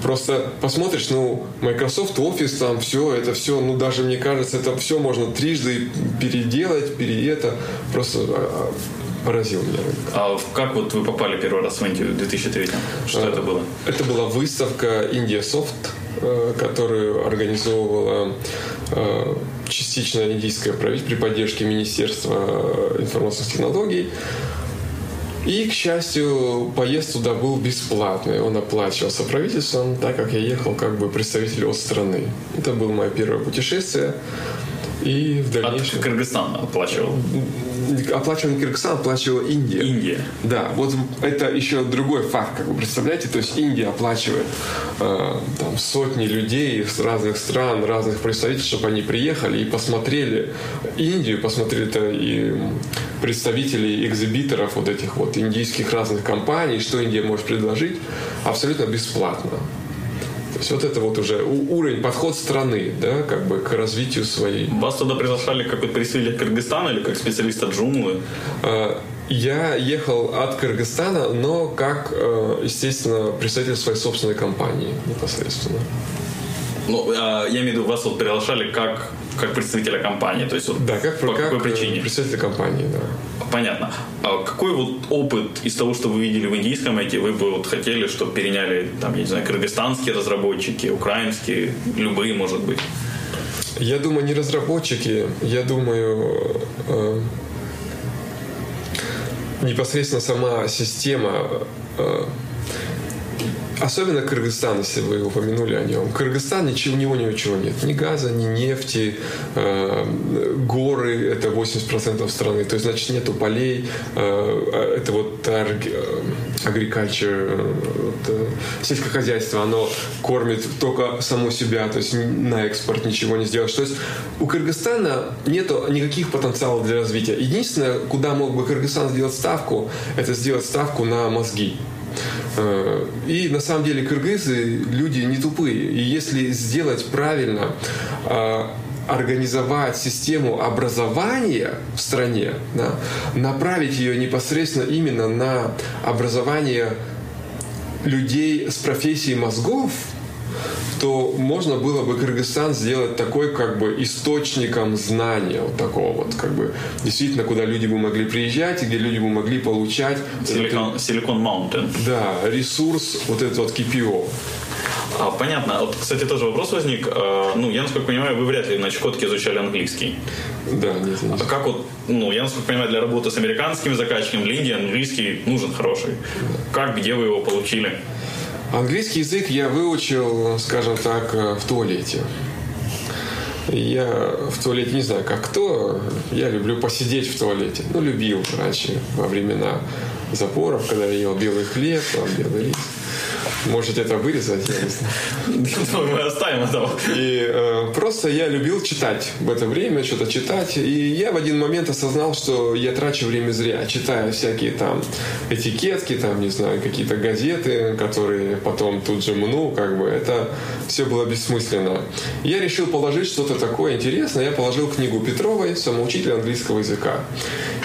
S3: просто посмотришь, ну, Microsoft Office там все, это все, ну, даже мне кажется, это все можно трижды переделать, пере это, просто а, а, поразил меня.
S2: А как вот вы попали первый раз в Индию в 2003 Что а, это было?
S3: Это была выставка India Soft, э, которую организовывала э, частично индийское правительство при поддержке Министерства информационных технологий. И, к счастью, поезд туда был бесплатный. Он оплачивался правительством, так как я ехал как бы представитель от страны. Это было мое первое путешествие. И в дальнейшем...
S2: От Кыргызстан оплачивал?
S3: Оплачивал не Кыргызстан, оплачивала Индия.
S2: Индия.
S3: Да, вот это еще другой факт, как вы представляете, то есть Индия оплачивает э, там сотни людей с разных стран, разных представительств, чтобы они приехали и посмотрели Индию, посмотрели это и представителей экзибиторов вот этих вот индийских разных компаний, что Индия может предложить, абсолютно бесплатно. То есть вот это вот уже уровень, подход страны, да, как бы к развитию своей.
S2: Вас туда приглашали как вот представителя Кыргызстана или как специалиста джунглы?
S3: А, я ехал от Кыргызстана, но как, э, естественно, представитель своей собственной компании непосредственно.
S2: Ну, а, я имею в виду, вас вот приглашали как, как представителя компании, то есть вот
S3: да, как,
S2: по
S3: как
S2: какой причине?
S3: Представителя компании, да.
S2: Понятно. А какой вот опыт из того, что вы видели в индийском IT, вы бы вот хотели, чтобы переняли, там, я не знаю, кыргызстанские разработчики, украинские, любые, может быть?
S3: Я думаю, не разработчики, я думаю, э, непосредственно сама система э, Особенно Кыргызстан, если вы упомянули о нем. Кыргызстан, ничего, у него ничего нет. Ни газа, ни нефти, э, горы, это 80% страны. То есть, значит, нету полей. Э, это вот agriculture, э, сельское хозяйство, оно кормит только само себя, то есть на экспорт ничего не сделаешь. То есть у Кыргызстана нету никаких потенциалов для развития. Единственное, куда мог бы Кыргызстан сделать ставку, это сделать ставку на мозги. Э, и на самом деле кыргызы люди не тупые. И если сделать правильно, э, организовать систему образования в стране, да, направить ее непосредственно именно на образование людей с профессией мозгов, то можно было бы Кыргызстан сделать такой как бы источником знания, вот такого вот как бы действительно, куда люди бы могли приезжать и где люди бы могли получать
S2: Силикон Маунтин.
S3: Да, ресурс вот этот вот KPO.
S2: А, понятно. Вот, кстати, тоже вопрос возник. А, ну, я, насколько понимаю, вы вряд ли на Чукотке изучали английский.
S3: Да, нет, нет.
S2: А как вот, ну, я, насколько понимаю, для работы с американскими заказчиками для Индии английский нужен хороший. Как, где вы его получили?
S3: Английский язык я выучил, скажем так, в туалете. Я в туалете не знаю, как кто. Я люблю посидеть в туалете. Ну, любил раньше, во времена запоров, когда я ел белый хлеб, там, белый рис. Можете это вырезать, я не знаю.
S2: Мы оставим это.
S3: И э, просто я любил читать в это время, что-то читать. И я в один момент осознал, что я трачу время зря, читая всякие там этикетки, там, не знаю, какие-то газеты, которые потом тут же мну, как бы. Это все было бессмысленно. Я решил положить что-то такое интересное. Я положил книгу Петровой «Самоучитель английского языка».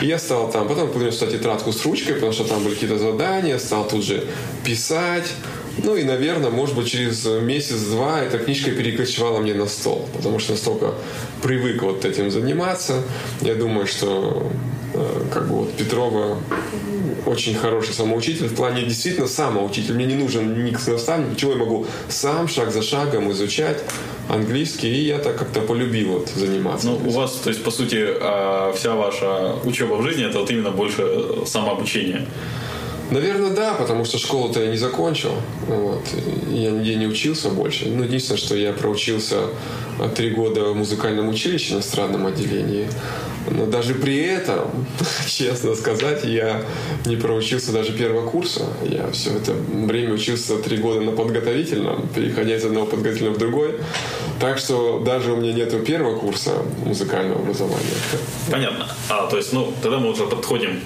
S3: И я стал там, потом принес тетрадку с ручкой, потому что там были какие-то задания, стал тут же писать. Ну и, наверное, может быть, через месяц-два эта книжка перекочевала мне на стол, потому что настолько привык вот этим заниматься. Я думаю, что э, как бы вот Петрова очень хороший самоучитель, в плане действительно самоучитель. Мне не нужен никакой наставник, ничего я могу сам, шаг за шагом изучать английский, и я так как-то полюбил вот заниматься.
S2: Ну, у вас, то есть, по сути, а, вся ваша учеба в жизни это вот именно больше самообучение.
S3: Наверное, да, потому что школу-то я не закончил. Вот. Я нигде не учился больше. Ну, единственное, что я проучился три года в музыкальном училище на эстрадном отделении. Но даже при этом, [laughs] честно сказать, я не проучился даже первого курса. Я все это время учился три года на подготовительном, переходя из одного подготовительного в другой. Так что даже у меня нету первого курса музыкального образования.
S2: Понятно. А, то есть, ну, тогда мы уже подходим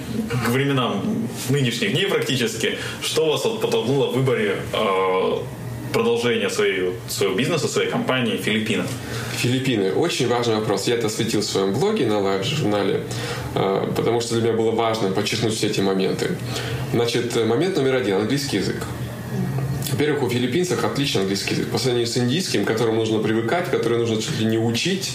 S2: к временам нынешних дней практически. Что вас подтолкнуло в выборе э, продолжения своего, своего бизнеса, своей компании Филиппинов?
S3: Филиппины. Очень важный вопрос. Я это осветил в своем блоге на лайв-журнале, э, потому что для меня было важно подчеркнуть все эти моменты. Значит, момент номер один – английский язык. Во-первых, у филиппинцев отличный английский язык. По сравнению с индийским, к которому нужно привыкать, который нужно чуть ли не учить.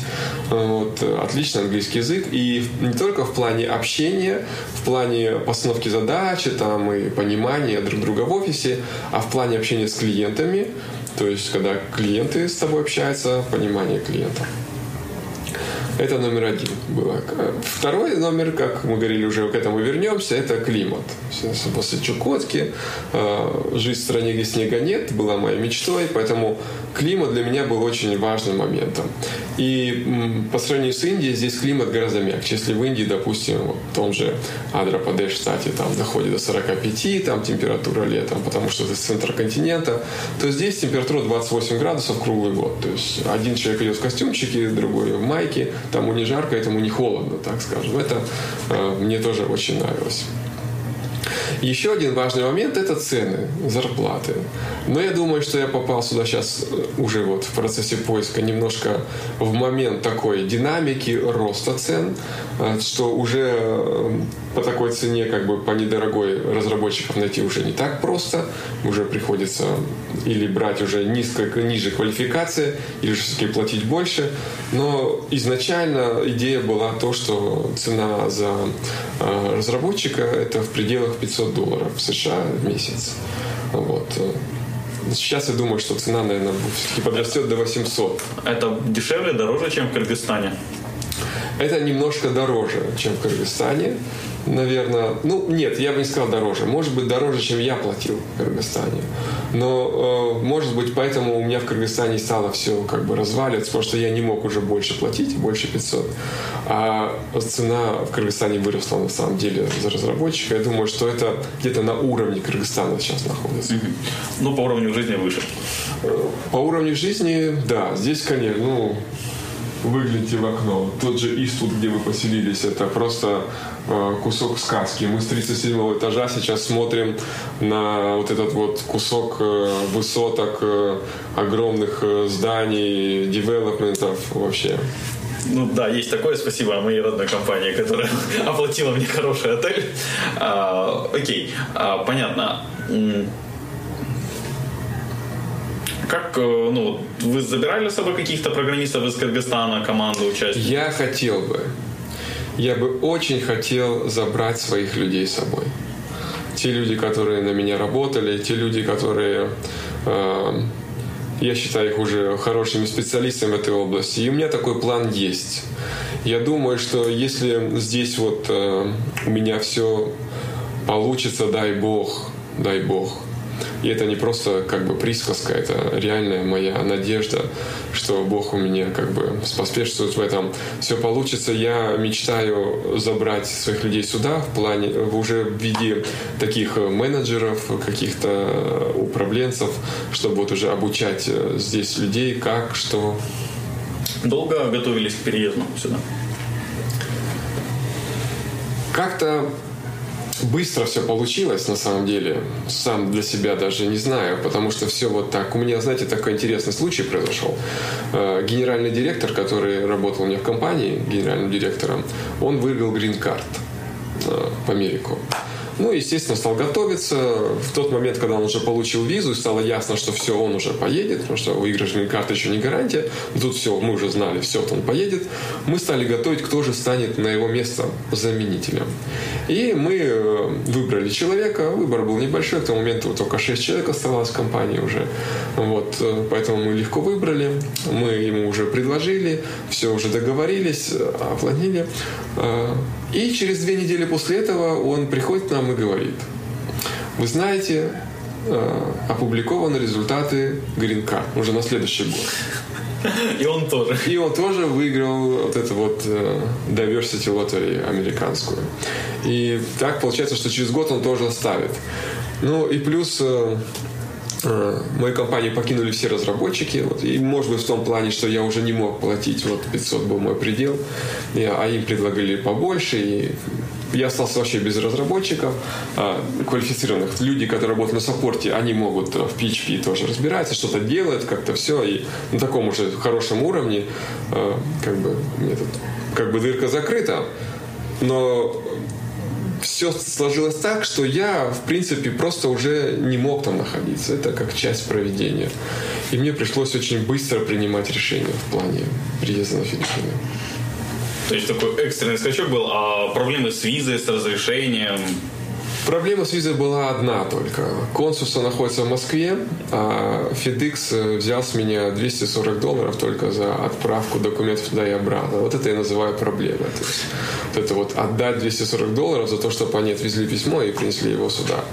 S3: Э, вот, отличный английский язык. И не только в плане общения, в плане постановки задачи там, и понимания друг друга в офисе, а в плане общения с клиентами. То есть, когда клиенты с тобой общаются, понимание клиента. Это номер один. Было. Второй номер, как мы говорили, уже к этому вернемся, это климат. После Чукотки э, жизнь в стране, где снега нет, была моей мечтой, поэтому климат для меня был очень важным моментом. И по сравнению с Индией, здесь климат гораздо мягче. Если в Индии, допустим, в том же Адра-Падеш штате там доходит до 45, там температура летом, потому что это центр континента, то здесь температура 28 градусов круглый год. То есть один человек идет в костюмчике, другой в майке, тому не жарко, этому не холодно, так скажем. Это э, мне тоже очень нравилось. Еще один важный момент – это цены, зарплаты. Но я думаю, что я попал сюда сейчас э, уже вот в процессе поиска немножко в момент такой динамики роста цен, э, что уже э, по такой цене, как бы по недорогой разработчиков найти уже не так просто. Уже приходится или брать уже низко, ниже квалификации, или все-таки платить больше. Но изначально идея была то, что цена за разработчика это в пределах 500 долларов США в месяц. Вот. Сейчас я думаю, что цена, наверное, все-таки подрастет до 800.
S2: Это дешевле, дороже, чем в Кыргызстане?
S3: Это немножко дороже, чем в Кыргызстане наверное, ну нет, я бы не сказал дороже. Может быть, дороже, чем я платил в Кыргызстане. Но, э, может быть, поэтому у меня в Кыргызстане стало все как бы разваливаться, потому что я не мог уже больше платить, больше 500. А цена в Кыргызстане выросла на самом деле за разработчика. Я думаю, что это где-то на уровне Кыргызстана сейчас находится.
S2: Ну, по уровню жизни выше.
S3: По уровню жизни, да. Здесь, конечно, ну, выглядите в окно. Тот же Иствуд, где вы поселились, это просто э, кусок сказки. Мы с 37 этажа сейчас смотрим на вот этот вот кусок э, высоток, э, огромных зданий, девелопментов вообще.
S2: Ну да, есть такое. Спасибо моей родной компании, которая [laughs] оплатила мне хороший отель. А, окей, а, понятно. Как, э, ну, вы забирали с собой каких-то программистов из Кыргызстана, команду, участников?
S3: Я хотел бы. Я бы очень хотел забрать своих людей с собой. Те люди, которые на меня работали, те люди, которые э, я считаю их уже хорошими специалистами в этой области. И у меня такой план есть. Я думаю, что если здесь вот э, у меня все получится, дай бог, дай бог, и это не просто как бы присказка, это реальная моя надежда, что Бог у меня как бы споспешствует в этом. Все получится. Я мечтаю забрать своих людей сюда в плане, уже в виде таких менеджеров, каких-то управленцев, чтобы вот уже обучать здесь людей, как, что.
S2: Долго готовились к переезду сюда?
S3: Как-то быстро все получилось, на самом деле. Сам для себя даже не знаю, потому что все вот так. У меня, знаете, такой интересный случай произошел. Э, генеральный директор, который работал у меня в компании, генеральным директором, он выиграл грин-карт э, в Америку. Ну, естественно, стал готовиться. В тот момент, когда он уже получил визу, стало ясно, что все, он уже поедет, потому что выигрышная карта еще не гарантия. Но тут все, мы уже знали, все, он поедет. Мы стали готовить, кто же станет на его место заменителем. И мы э, выбрали человека. Выбор был небольшой. К тому моменту только 6 человек оставалось в компании уже. Вот, э, поэтому мы легко выбрали. Мы ему уже предложили, все уже договорились, оплатили. И через две недели после этого он приходит к нам и говорит, вы знаете, э, опубликованы результаты Card уже на следующий год.
S2: И он тоже.
S3: И он тоже выиграл вот эту вот э, Diversity Lottery американскую. И так получается, что через год он тоже оставит. Ну и плюс Э, мою компанию покинули все разработчики. Вот, и может быть в том плане, что я уже не мог платить, вот 500 был мой предел, и, а им предлагали побольше, и я остался вообще без разработчиков а, квалифицированных. Люди, которые работают на саппорте, они могут в PHP тоже разбираться, что-то делают, как-то все, и на таком уже хорошем уровне а, как бы мне тут как бы дырка закрыта, но все сложилось так, что я, в принципе, просто уже не мог там находиться. Это как часть проведения. И мне пришлось очень быстро принимать решения в плане приезда на Филиппины.
S2: То есть такой экстренный скачок был, а проблемы с визой, с разрешением?
S3: Проблема с визой была одна только. Консульство находится в Москве, а FedEx э, взял с меня 240 долларов только за отправку документов туда и обратно. Вот это я называю проблемой. То есть, вот это вот отдать 240 долларов за то, чтобы они отвезли письмо и принесли его сюда.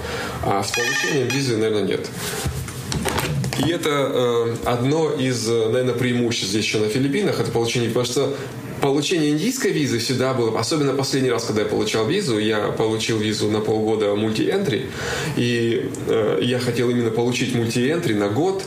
S3: А с получением визы, наверное, нет. И это э, одно из, э, наверное, преимуществ здесь еще на Филиппинах, это получение, потому что получение индийской визы всегда было, особенно последний раз, когда я получал визу, я получил визу на полгода мульти-энтри, и э, я хотел именно получить мульти-энтри на год,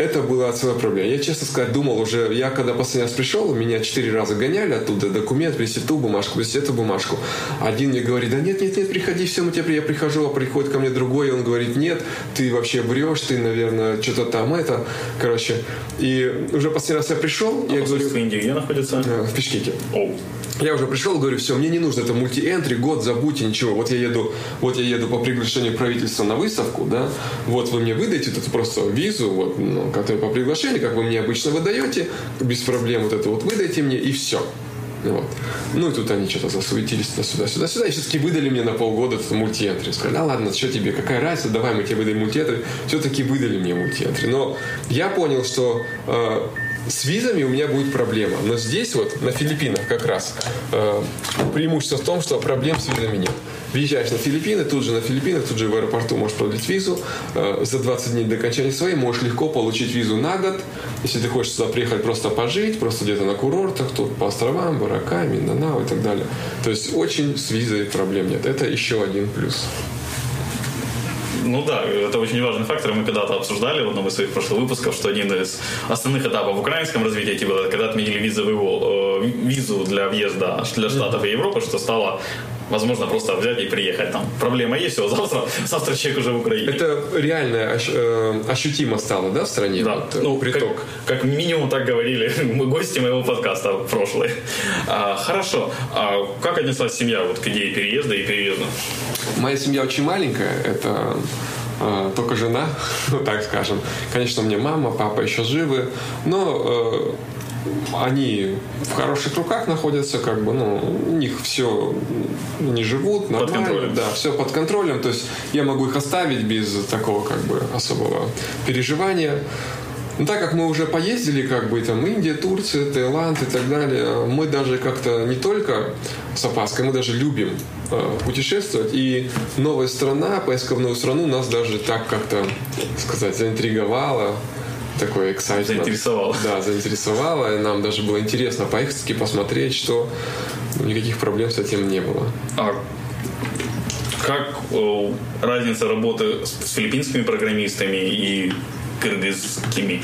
S3: это была целая проблема. Я, честно сказать, думал уже, я когда последний раз пришел, меня четыре раза гоняли оттуда, документ, принеси ту бумажку, принеси эту бумажку. Один мне говорит, да нет, нет, нет, приходи, все, мы тебе, я прихожу, а приходит ко мне другой, и он говорит, нет, ты вообще врешь, ты, наверное, что-то там это, короче. И уже последний раз я пришел,
S2: а
S3: я говорю...
S2: в Индии где находится?
S3: Э, в Пешкеке.
S2: Оу.
S3: Я уже пришел, говорю, все, мне не нужно это мульти-энтри, год, забудьте, ничего. Вот я еду, вот я еду по приглашению правительства на выставку, да, вот вы мне выдаете это просто визу, вот, ну, как по приглашению, как вы мне обычно выдаете, без проблем вот это вот выдайте мне, и все. Вот. Ну и тут они что-то засуетились туда-сюда, сюда-сюда, и все-таки выдали мне на полгода этот мульти-энтри. Сказали, а ладно, что тебе, какая разница, давай мы тебе выдаем мульти-энтри. Все-таки выдали мне мульти-энтри. Но я понял, что э, с визами у меня будет проблема. Но здесь вот, на Филиппинах как раз, э, преимущество в том, что проблем с визами нет. Въезжаешь на Филиппины, тут же на Филиппинах, тут же в аэропорту можешь продлить визу. Э, за 20 дней до окончания своей можешь легко получить визу на год. Если ты хочешь сюда приехать просто пожить, просто где-то на курортах, тут по островам, Барака, Минданау и так далее. То есть очень с визой проблем нет. Это еще один плюс.
S2: Ну да, это очень важный фактор. Мы когда-то обсуждали в одном из своих прошлых выпусков, что один из основных этапов в украинском развитии типа, когда отменили визовый, э, визу для въезда для Штатов и Европы, что стало возможно, просто взять и приехать там. Проблема есть, все, завтра, завтра человек уже в Украине.
S3: Это реально э, ощутимо стало, да, в стране?
S2: Да, вот, э, ну, приток. Как, как минимум так говорили [laughs] мы гости моего подкаста прошлый. А, хорошо. А как отнеслась семья вот к идее переезда и переезда?
S3: Моя семья очень маленькая. Это э, только жена, [laughs] ну так скажем. Конечно, у меня мама, папа еще живы, но э, они в хороших руках находятся, как бы, ну, у них все не живут, нормально, под контролем. да, все под контролем, то есть я могу их оставить без такого, как бы, особого переживания. Но так как мы уже поездили, как бы, там, Индия, Турция, Таиланд и так далее, мы даже как-то не только с опаской, мы даже любим э, путешествовать. И новая страна, новую страну нас даже так как-то, сказать, заинтриговала такой excitement.
S2: Заинтересовало.
S3: Да, заинтересовало. И нам даже было интересно поехать посмотреть, что никаких проблем с этим не было.
S2: А как о, разница работы с филиппинскими программистами и кыргызскими?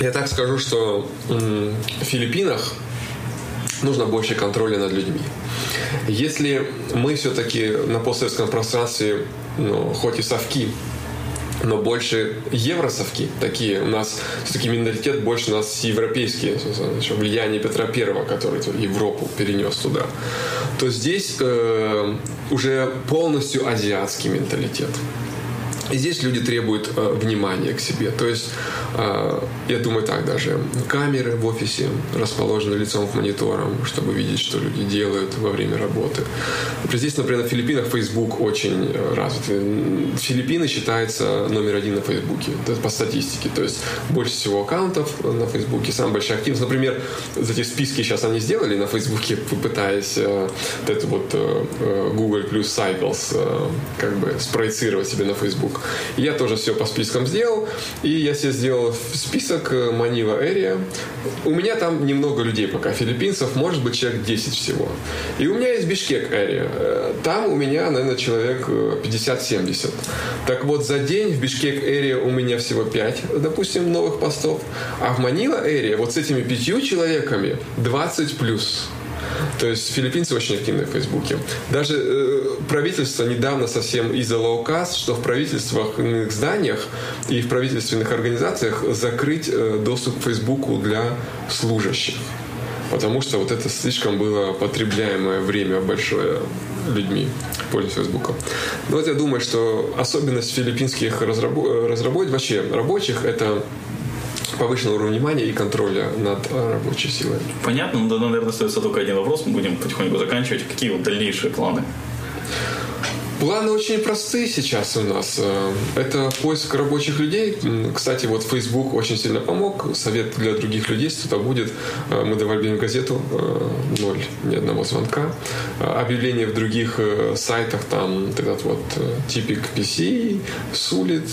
S3: Я так скажу, что в Филиппинах нужно больше контроля над людьми. Если мы все-таки на постсоветском пространстве, ну, хоть и совки, но больше евросовки такие. У нас все-таки менталитет больше у нас европейский, еще влияние Петра Первого, который Европу перенес туда. То здесь э, уже полностью азиатский менталитет. И здесь люди требуют э, внимания к себе. То есть, э, я думаю так даже, камеры в офисе расположены лицом к мониторам, чтобы видеть, что люди делают во время работы. Здесь, например, на Филиппинах Facebook очень э, развит. Филиппины считается номер один на Фейсбуке по статистике. То есть, больше всего аккаунтов на Фейсбуке, самая большая активность. Например, эти списки сейчас они сделали на Фейсбуке, пытаясь э, это вот э, э Google плюс Cycles э, как бы спроецировать себе на Facebook. Я тоже все по спискам сделал. И я себе сделал список Манила э, Area. У меня там немного людей пока, филиппинцев, может быть, человек 10 всего. И у меня есть Бишкек Area. Э, там у меня, наверное, человек 50-70. Э, так вот, за день в Бишкек Area у меня всего 5, допустим, новых постов. А в Манила Area вот с этими пятью человеками 20 плюс. То есть филиппинцы очень активны в Фейсбуке. Даже э, правительство недавно совсем издало указ, что в правительственных зданиях и в правительственных организациях закрыть э, доступ к Фейсбуку для служащих. Потому что вот это слишком было потребляемое время большое людьми в пользу Фейсбука. Но вот я думаю, что особенность филиппинских разработ... разработчиков, вообще рабочих, это повышенного уровня внимания и контроля над рабочей силой.
S2: Понятно, но, наверное, остается только один вопрос, мы будем потихоньку заканчивать. Какие вот дальнейшие планы?
S3: Планы очень простые сейчас у нас. Э, это поиск рабочих людей. Кстати, вот Facebook очень сильно помог. Совет для других людей, если кто-то будет. Э, мы давали им газету э, ноль, ни одного звонка. Объявления в других сайтах, там этот вот Типик PC, Sulit,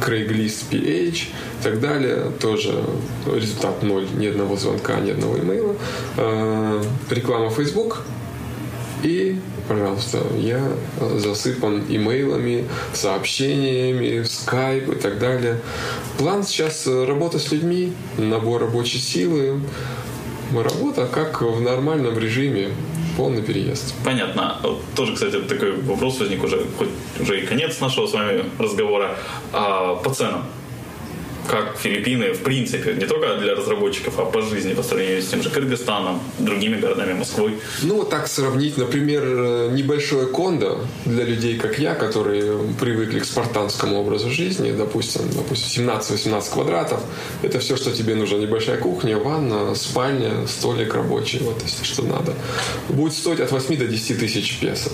S3: Craigslist PH и так далее. Тоже результат ноль, ни одного звонка, ни одного имейла. Реклама Facebook и пожалуйста, я засыпан имейлами, сообщениями, скайп и так далее. План сейчас э, работа с людьми, набор рабочей силы, работа как в нормальном режиме, полный переезд.
S2: Понятно. Тоже, кстати, такой вопрос возник уже, хоть уже и конец нашего с вами разговора. А, по ценам как Филиппины, в принципе, не только для разработчиков, а по жизни, по сравнению с тем же Кыргызстаном, другими городами, Москвой?
S3: Ну, вот так сравнить, например, небольшое кондо для людей, как я, которые привыкли к спартанскому образу жизни, допустим, допустим 17-18 квадратов, это все, что тебе нужно. Небольшая кухня, ванна, спальня, столик рабочий, вот, если что надо. Будет стоить от 8 до 10 тысяч песо.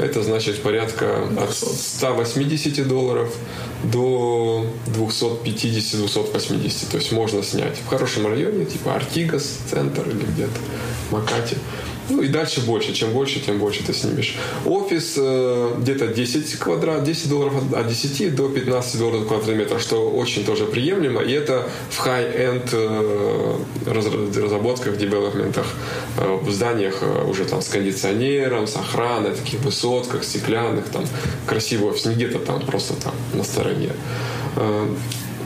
S3: Это значит порядка от 180 долларов до 250-280. То есть можно снять в хорошем районе, типа Артигас центр или где-то Макати. Ну и дальше больше. Чем больше, тем больше ты снимешь. Офис э, где-то 10 квадрат, 10 долларов от 10 до 15 долларов квадратный метр, что очень тоже приемлемо. И это в high-end э, разработках, девелопментах, э, в зданиях э, уже там с кондиционером, с охраной, таких высотках, стеклянных, там красиво не где-то там просто там на стороне.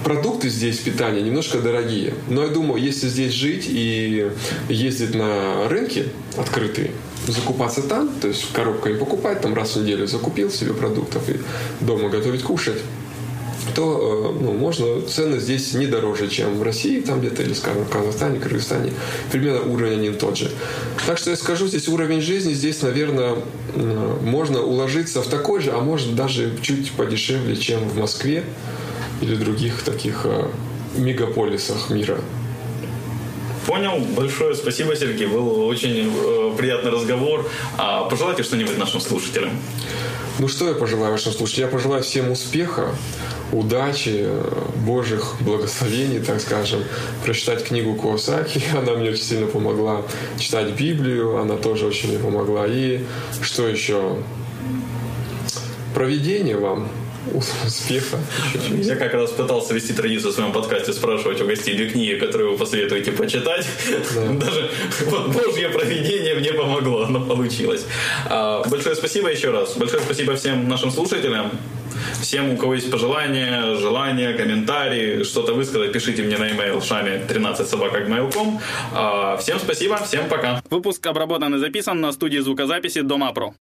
S3: Продукты здесь питания немножко дорогие. Но я думаю, если здесь жить и ездить на рынки открытые, закупаться там, то есть коробками покупать, там раз в неделю закупил себе продуктов и дома готовить кушать, то э, ну, можно цены здесь не дороже, чем в России, там где-то, или, скажем, в Казахстане, Кыргызстане. Примерно уровень один тот же. Так что я скажу, здесь уровень жизни, здесь, наверное, можно уложиться в такой же, а может даже чуть подешевле, чем в Москве или других таких э, мегаполисах мира.
S2: Понял. Большое спасибо, Сергей. Был очень э, приятный разговор. А пожелайте что-нибудь нашим слушателям.
S3: Ну что я пожелаю вашим слушателям? Я пожелаю всем успеха, удачи, божьих благословений, так скажем. Прочитать книгу Куосаки, [laughs] она мне очень сильно помогла. Читать Библию, она тоже очень мне помогла. И что еще? Проведение вам успеха.
S2: Я как раз пытался вести традицию в своем подкасте, спрашивать у гостей две книги, которые вы посоветуете почитать. Да. [laughs] Даже вот Божье проведение мне помогло, оно получилось. А, большое спасибо еще раз. Большое спасибо всем нашим слушателям. Всем, у кого есть пожелания, желания, комментарии, что-то высказать, пишите мне на e-mail шами 13 собака.mail.com. А, всем спасибо, всем пока.
S1: Выпуск обработан и записан на студии звукозаписи Дома Про.